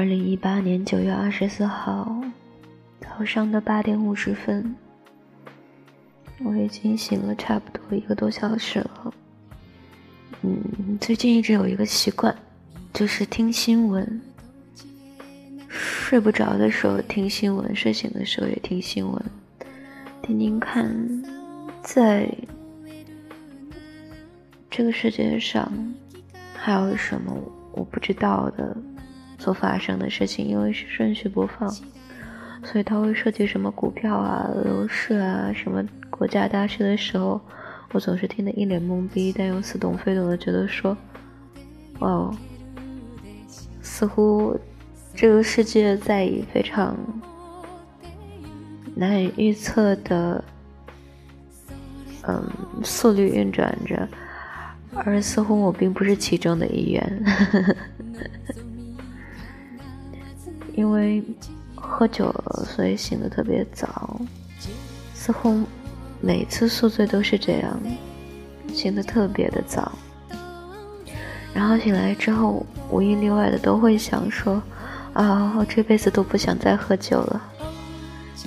二零一八年九月二十四号早上的八点五十分，我已经醒了差不多一个多小时了。嗯，最近一直有一个习惯，就是听新闻。睡不着的时候听新闻，睡醒的时候也听新闻，听听看，在这个世界上还有什么我不知道的所发生的事情。因为是顺序播放，所以它会涉及什么股票啊、楼市啊、什么国家大事的时候。我总是听得一脸懵逼，但又似懂非懂的觉得说：“哦，似乎这个世界在以非常难以预测的嗯速率运转着，而似乎我并不是其中的一员，因为喝酒了，所以醒得特别早，似乎。”每次宿醉都是这样，醒得特别的早，然后醒来之后，无一例外的都会想说：“啊，我这辈子都不想再喝酒了。”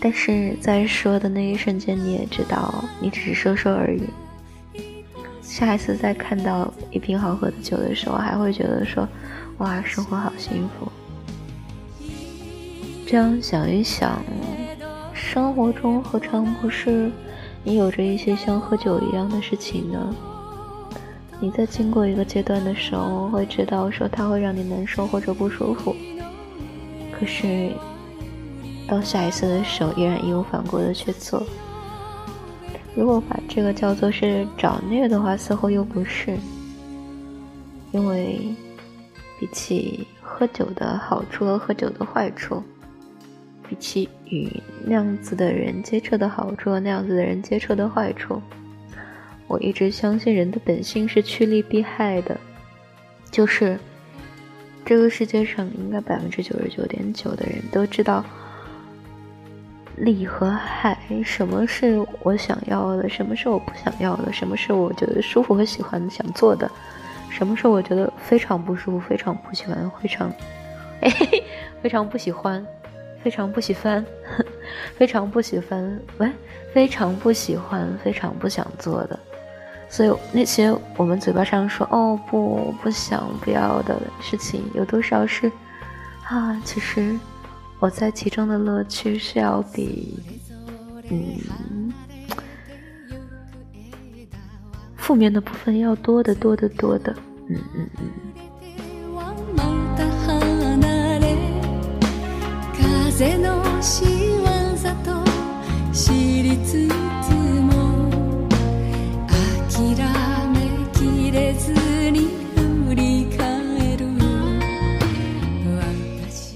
但是在说的那一瞬间，你也知道，你只是说说而已。下一次再看到一瓶好喝的酒的时候，还会觉得说：“哇，生活好幸福。”这样想一想，生活中何尝不是？你有着一些像喝酒一样的事情呢？你在经过一个阶段的时候，会知道说它会让你难受或者不舒服。可是到下一次的时候，依然义无反顾的去做。如果把这个叫做是找虐的话，似乎又不是。因为比起喝酒的好处和喝酒的坏处。比起与那样子的人接触的好处和那样子的人接触的坏处，我一直相信人的本性是趋利避害的，就是这个世界上应该百分之九十九点九的人都知道利和害，什么是我想要的，什么是我不想要的，什么是我觉得舒服和喜欢想做的，什么是我觉得非常不舒服、非常不喜欢、非常 非常不喜欢。非常不喜欢，非常不喜欢，喂，非常不喜欢，非常不想做的，所以那些我们嘴巴上说“哦不，不想不要”的事情，有多少是啊？其实我在其中的乐趣是要比嗯负面的部分要多得多得多的，嗯嗯嗯。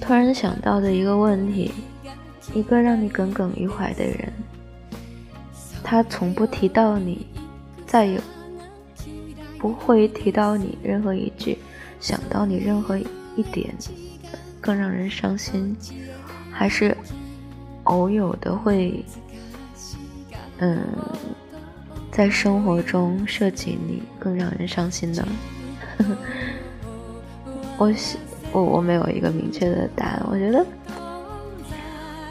突然想到的一个问题：一个让你耿耿于怀的人，他从不提到你，再也不会提到你任何一句，想到你任何一点，更让人伤心。还是偶有的会，嗯，在生活中涉及你，更让人伤心呢。我我我没有一个明确的答案。我觉得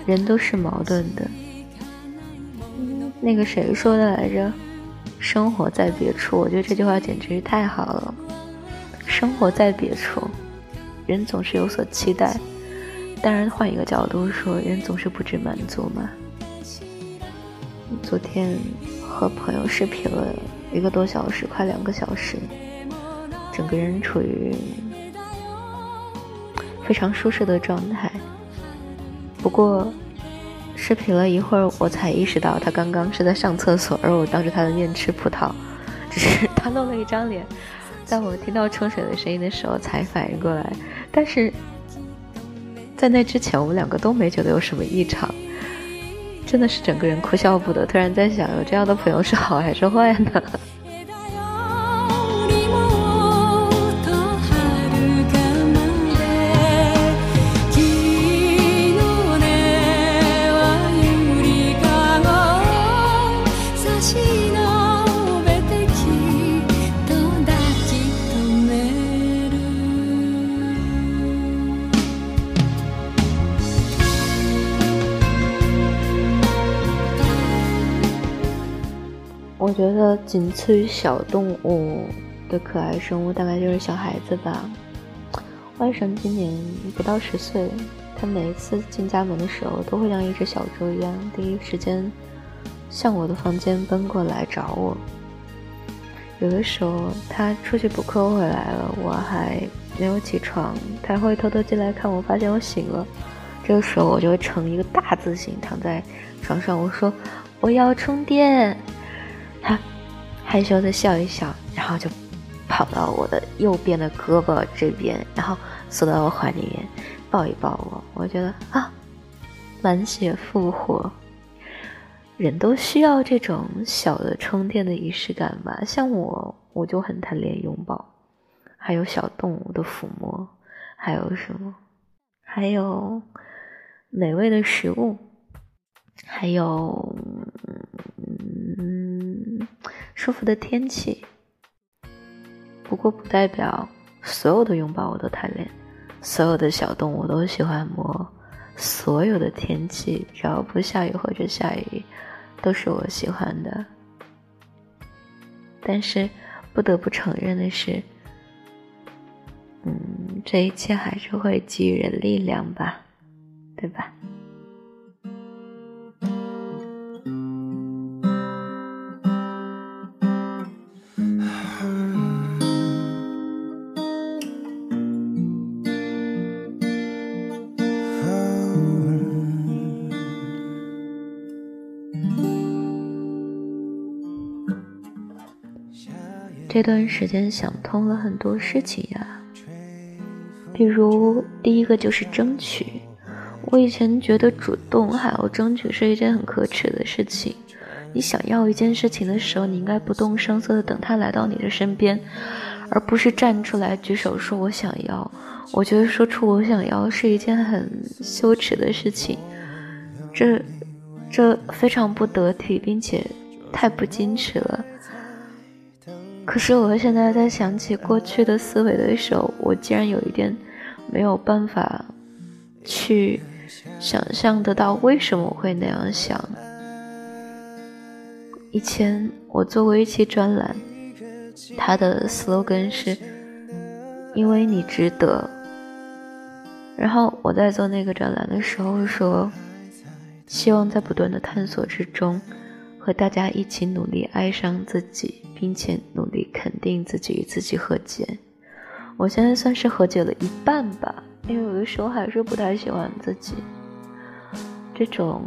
人都是矛盾的。那个谁说的来着？生活在别处。我觉得这句话简直是太好了。生活在别处，人总是有所期待。当然，换一个角度说，人总是不知满足嘛。昨天和朋友视频了一个多小时，快两个小时，整个人处于非常舒适的状态。不过，视频了一会儿，我才意识到他刚刚是在上厕所，而我当着他的面吃葡萄，只是他露了一张脸，在我听到冲水的声音的时候才反应过来，但是。在那之前，我们两个都没觉得有什么异常，真的是整个人哭笑不得。突然在想，有这样的朋友是好还是坏呢？次于小动物的可爱生物，大概就是小孩子吧。外甥今年不到十岁，他每一次进家门的时候，都会像一只小猪一样，第一时间向我的房间奔过来找我。有的时候他出去补课回来了，我还没有起床，他会偷偷进来看我，发现我醒了。这个时候我就会成一个大字形躺在床上，我说我要充电。他害羞的笑一笑，然后就跑到我的右边的胳膊这边，然后缩到我怀里面抱一抱我。我觉得啊，满血复活。人都需要这种小的充电的仪式感吧，像我，我就很贪恋拥抱，还有小动物的抚摸，还有什么，还有美味的食物，还有嗯舒服的天气。不过不代表所有的拥抱我都贪恋，所有的小动物都喜欢摸，所有的天气只要不下雨或者下雨。都是我喜欢的，但是不得不承认的是，嗯，这一切还是会给予人力量吧，对吧？这段时间想通了很多事情呀，比如第一个就是争取。我以前觉得主动还有争取是一件很可耻的事情。你想要一件事情的时候，你应该不动声色的等他来到你的身边，而不是站出来举手说我想要。我觉得说出我想要是一件很羞耻的事情，这这非常不得体，并且太不矜持了。可是我现在在想起过去的思维的时候，我竟然有一点没有办法去想象得到为什么会那样想。以前我做过一期专栏，它的 slogan 是“因为你值得”。然后我在做那个专栏的时候说，希望在不断的探索之中。和大家一起努力爱上自己，并且努力肯定自己与自己和解。我现在算是和解了一半吧，因为有的时候还是不太喜欢自己。这种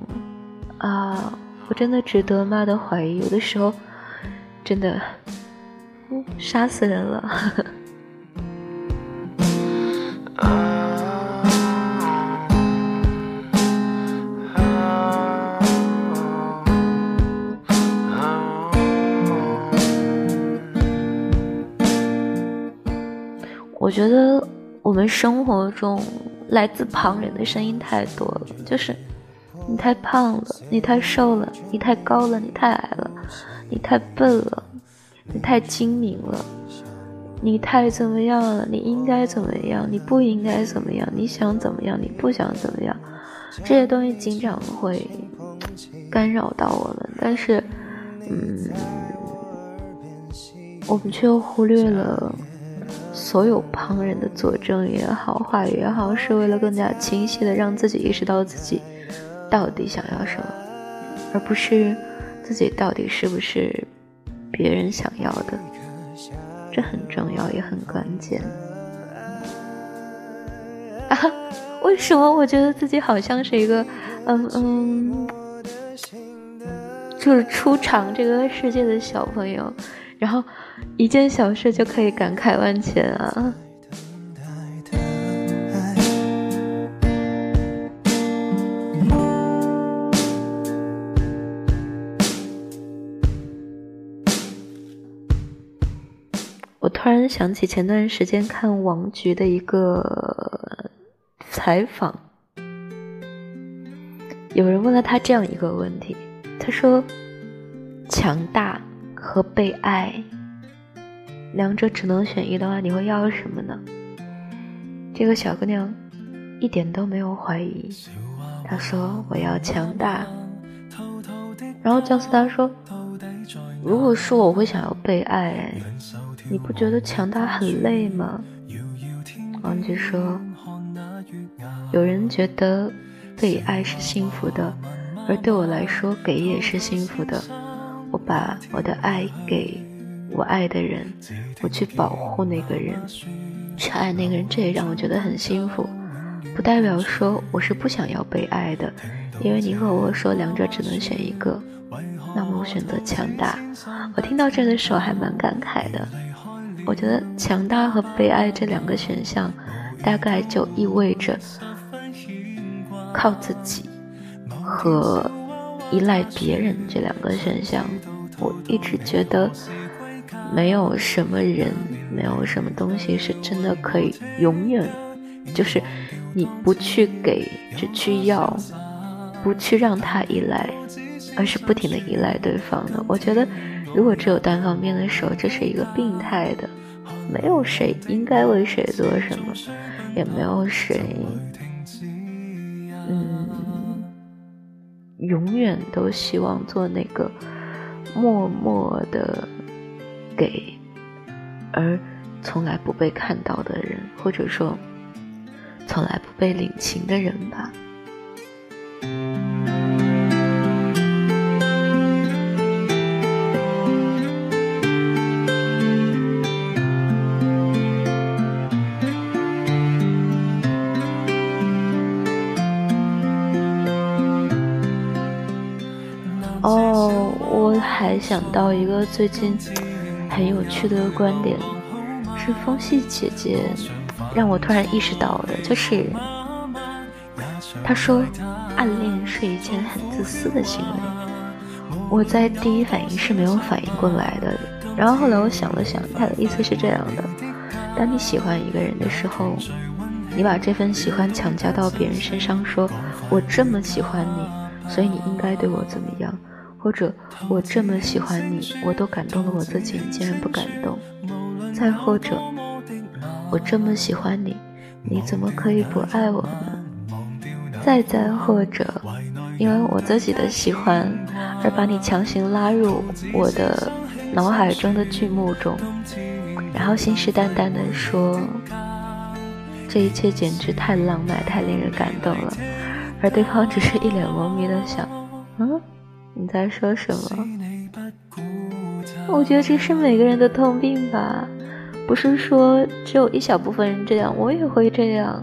啊，我真的值得妈的怀疑，有的时候真的嗯杀死人了。我们生活中来自旁人的声音太多了，就是你太胖了，你太瘦了，你太高了，你太矮了，你太笨了，你太精明了，你太怎么样了？你应该怎么样？你不应该怎么样？你想怎么样？你不想怎么样？这些东西经常会干扰到我们，但是，嗯，我们却又忽略了。所有旁人的佐证也好，话语也好，是为了更加清晰的让自己意识到自己到底想要什么，而不是自己到底是不是别人想要的。这很重要，也很关键。啊，为什么我觉得自己好像是一个，嗯嗯，就是初尝这个世界的小朋友？然后，一件小事就可以感慨万千啊！我突然想起前段时间看王菊的一个采访，有人问了他这样一个问题，他说：“强大。”和被爱，两者只能选一的话，你会要什么呢？这个小姑娘一点都没有怀疑，她说：“我要强大。”然后姜思达说：“如果说我会想要被爱，你不觉得强大很累吗？王杰说，有人觉得被爱是幸福的，而对我来说，给也是幸福的。我把我的爱给我爱的人，我去保护那个人，去爱那个人，这也让我觉得很幸福。不代表说我是不想要被爱的，因为你和我说两者只能选一个，那么我选择强大。我听到这的时候还蛮感慨的。我觉得强大和被爱这两个选项，大概就意味着靠自己和。依赖别人这两个选项，我一直觉得没有什么人，没有什么东西是真的可以永远，就是你不去给，只去要，不去让他依赖，而是不停的依赖对方的。我觉得，如果只有单方面的时候，这是一个病态的，没有谁应该为谁做什么，也没有谁，永远都希望做那个默默的给，而从来不被看到的人，或者说从来不被领情的人吧。想到一个最近很有趣的观点，是风细姐姐让我突然意识到的，就是她说暗恋是一件很自私的行为。我在第一反应是没有反应过来的，然后后来我想了想，她的意思是这样的：当你喜欢一个人的时候，你把这份喜欢强加到别人身上，说我这么喜欢你，所以你应该对我怎么样。或者我这么喜欢你，我都感动了我自己，你竟然不感动；再或者我这么喜欢你，你怎么可以不爱我呢？再再或者，因为我自己的喜欢而把你强行拉入我的脑海中的剧目中，然后信誓旦旦地说这一切简直太浪漫、太令人感动了，而对方只是一脸懵逼的想，嗯。你在说什么？我觉得这是每个人的通病吧，不是说只有一小部分人这样，我也会这样。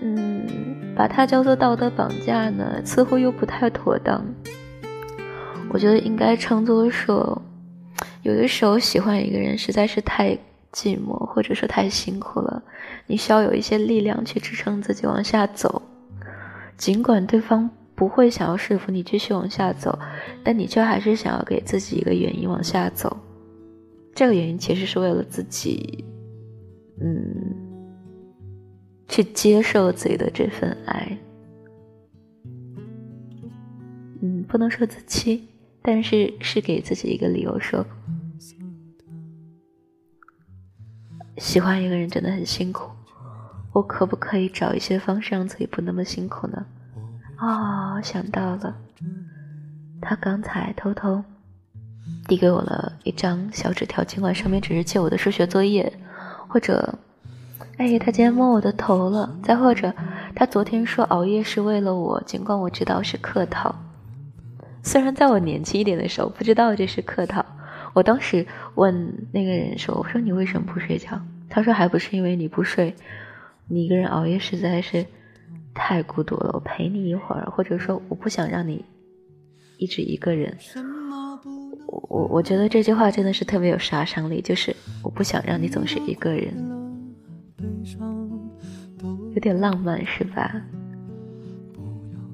嗯，把它叫做道德绑架呢，似乎又不太妥当。我觉得应该称作说，有的时候喜欢一个人实在是太寂寞，或者说太辛苦了，你需要有一些力量去支撑自己往下走，尽管对方。不会想要说服你继续往下走，但你却还是想要给自己一个原因往下走。这个原因其实是为了自己，嗯，去接受自己的这份爱。嗯，不能说自欺，但是是给自己一个理由，说喜欢一个人真的很辛苦，我可不可以找一些方式让自己不那么辛苦呢？哦，想到了，他刚才偷偷递给我了一张小纸条，尽管上面只是借我的数学作业，或者，哎，他今天摸我的头了，再或者，他昨天说熬夜是为了我，尽管我知道是客套。虽然在我年轻一点的时候不知道这是客套，我当时问那个人说：“我说你为什么不睡觉？”他说：“还不是因为你不睡，你一个人熬夜实在是。”太孤独了，我陪你一会儿，或者说我不想让你一直一个人。我我我觉得这句话真的是特别有杀伤力，就是我不想让你总是一个人，有点浪漫是吧？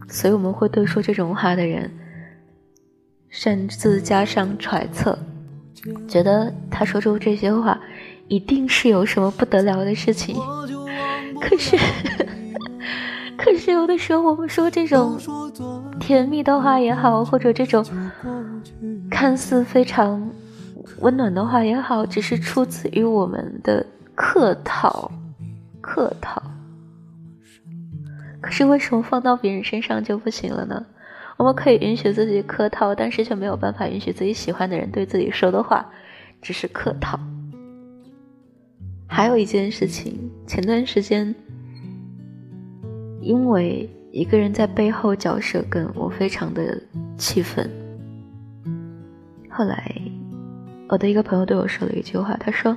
所以我们会对说这种话的人，擅自加上揣测，觉得他说出这些话一定是有什么不得了的事情。可是。可是有的时候，我们说这种甜蜜的话也好，或者这种看似非常温暖的话也好，只是出自于我们的客套，客套。可是为什么放到别人身上就不行了呢？我们可以允许自己客套，但是却没有办法允许自己喜欢的人对自己说的话只是客套。还有一件事情，前段时间因为一个人在背后嚼舌根，我非常的气愤。后来，我的一个朋友对我说了一句话，他说：“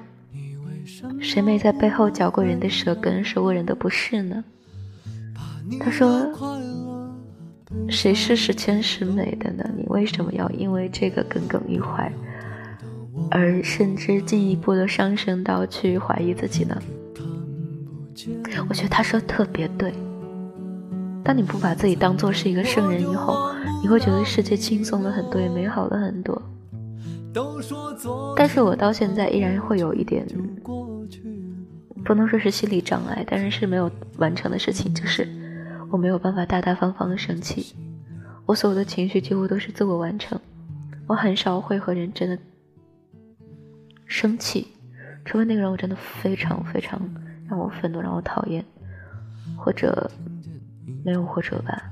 谁没在背后嚼过人的舌根，说过人的不是呢？”他说。谁是十全十美的呢？你为什么要因为这个耿耿于怀，而甚至进一步的上升到去怀疑自己呢？我觉得他说特别对。当你不把自己当做是一个圣人以后，你会觉得世界轻松了很多，也美好了很多。但是我到现在依然会有一点，不能说是心理障碍，但是是没有完成的事情，就是。我没有办法大大方方的生气，我所有的情绪几乎都是自我完成，我很少会和人真的生气，除非那个人我真的非常非常让我愤怒、让我讨厌，或者没有或者吧，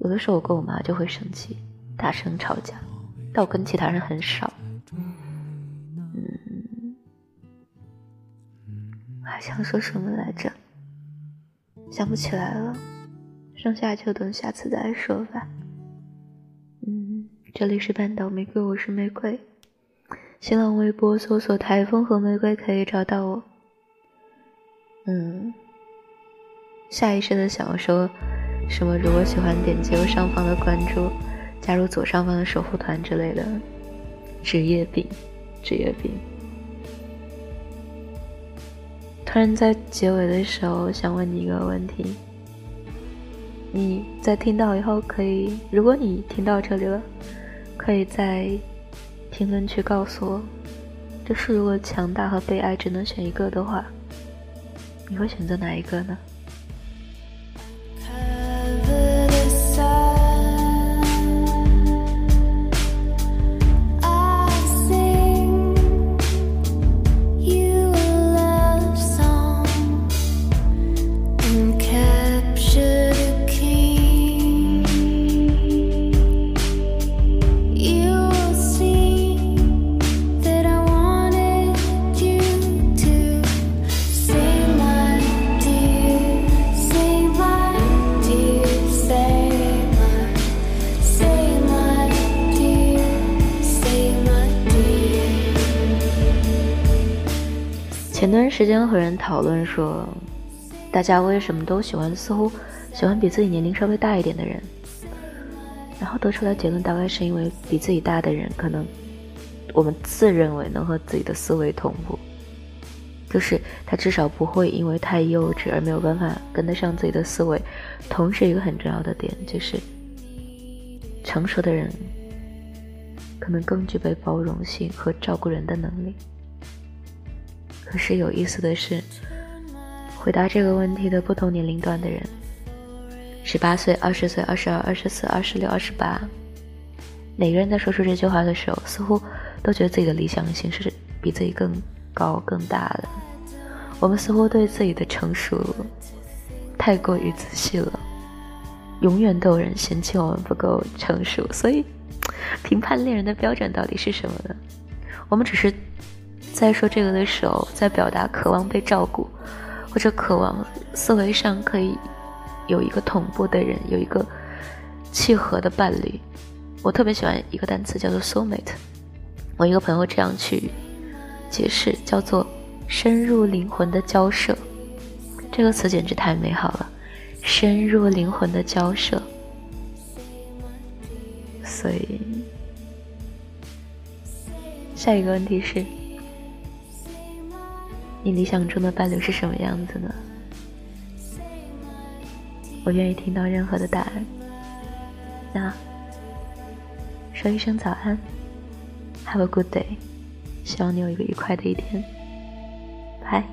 有的时候我跟我妈就会生气，大声吵架，但我跟其他人很少。嗯，还想说什么来着？想不起来了。剩下就等下次再说吧。嗯，这里是半岛玫瑰，我是玫瑰。新浪微博搜索“台风和玫瑰”可以找到我。嗯，下意识的想说什么？如果喜欢，点击右上方的关注，加入左上方的守护团之类的。职业病，职业病。突然在结尾的时候，想问你一个问题。你在听到以后，可以，如果你听到这里了，可以在评论区告诉我，就是如果强大和被爱只能选一个的话，你会选择哪一个呢？之前和人讨论说，大家为什么都喜欢似乎喜欢比自己年龄稍微大一点的人，然后得出来结论大概是因为比自己大的人可能我们自认为能和自己的思维同步，就是他至少不会因为太幼稚而没有办法跟得上自己的思维。同时，一个很重要的点就是成熟的人可能更具备包容性和照顾人的能力。可是有意思的是，回答这个问题的不同年龄段的人，十八岁、二十岁、二十二、二十四、二十六、二十八，每个人在说出这句话的时候，似乎都觉得自己的理想型是比自己更高、更大的。我们似乎对自己的成熟太过于仔细了，永远都有人嫌弃我们不够成熟。所以，评判恋人的标准到底是什么呢？我们只是。在说这个的时候，在表达渴望被照顾，或者渴望思维上可以有一个同步的人，有一个契合的伴侣。我特别喜欢一个单词叫做 soulmate。我一个朋友这样去解释，叫做深入灵魂的交涉。这个词简直太美好了，深入灵魂的交涉。所以，下一个问题是。你理想中的伴侣是什么样子呢？我愿意听到任何的答案。那说一声早安，Have a good day，希望你有一个愉快的一天，拜。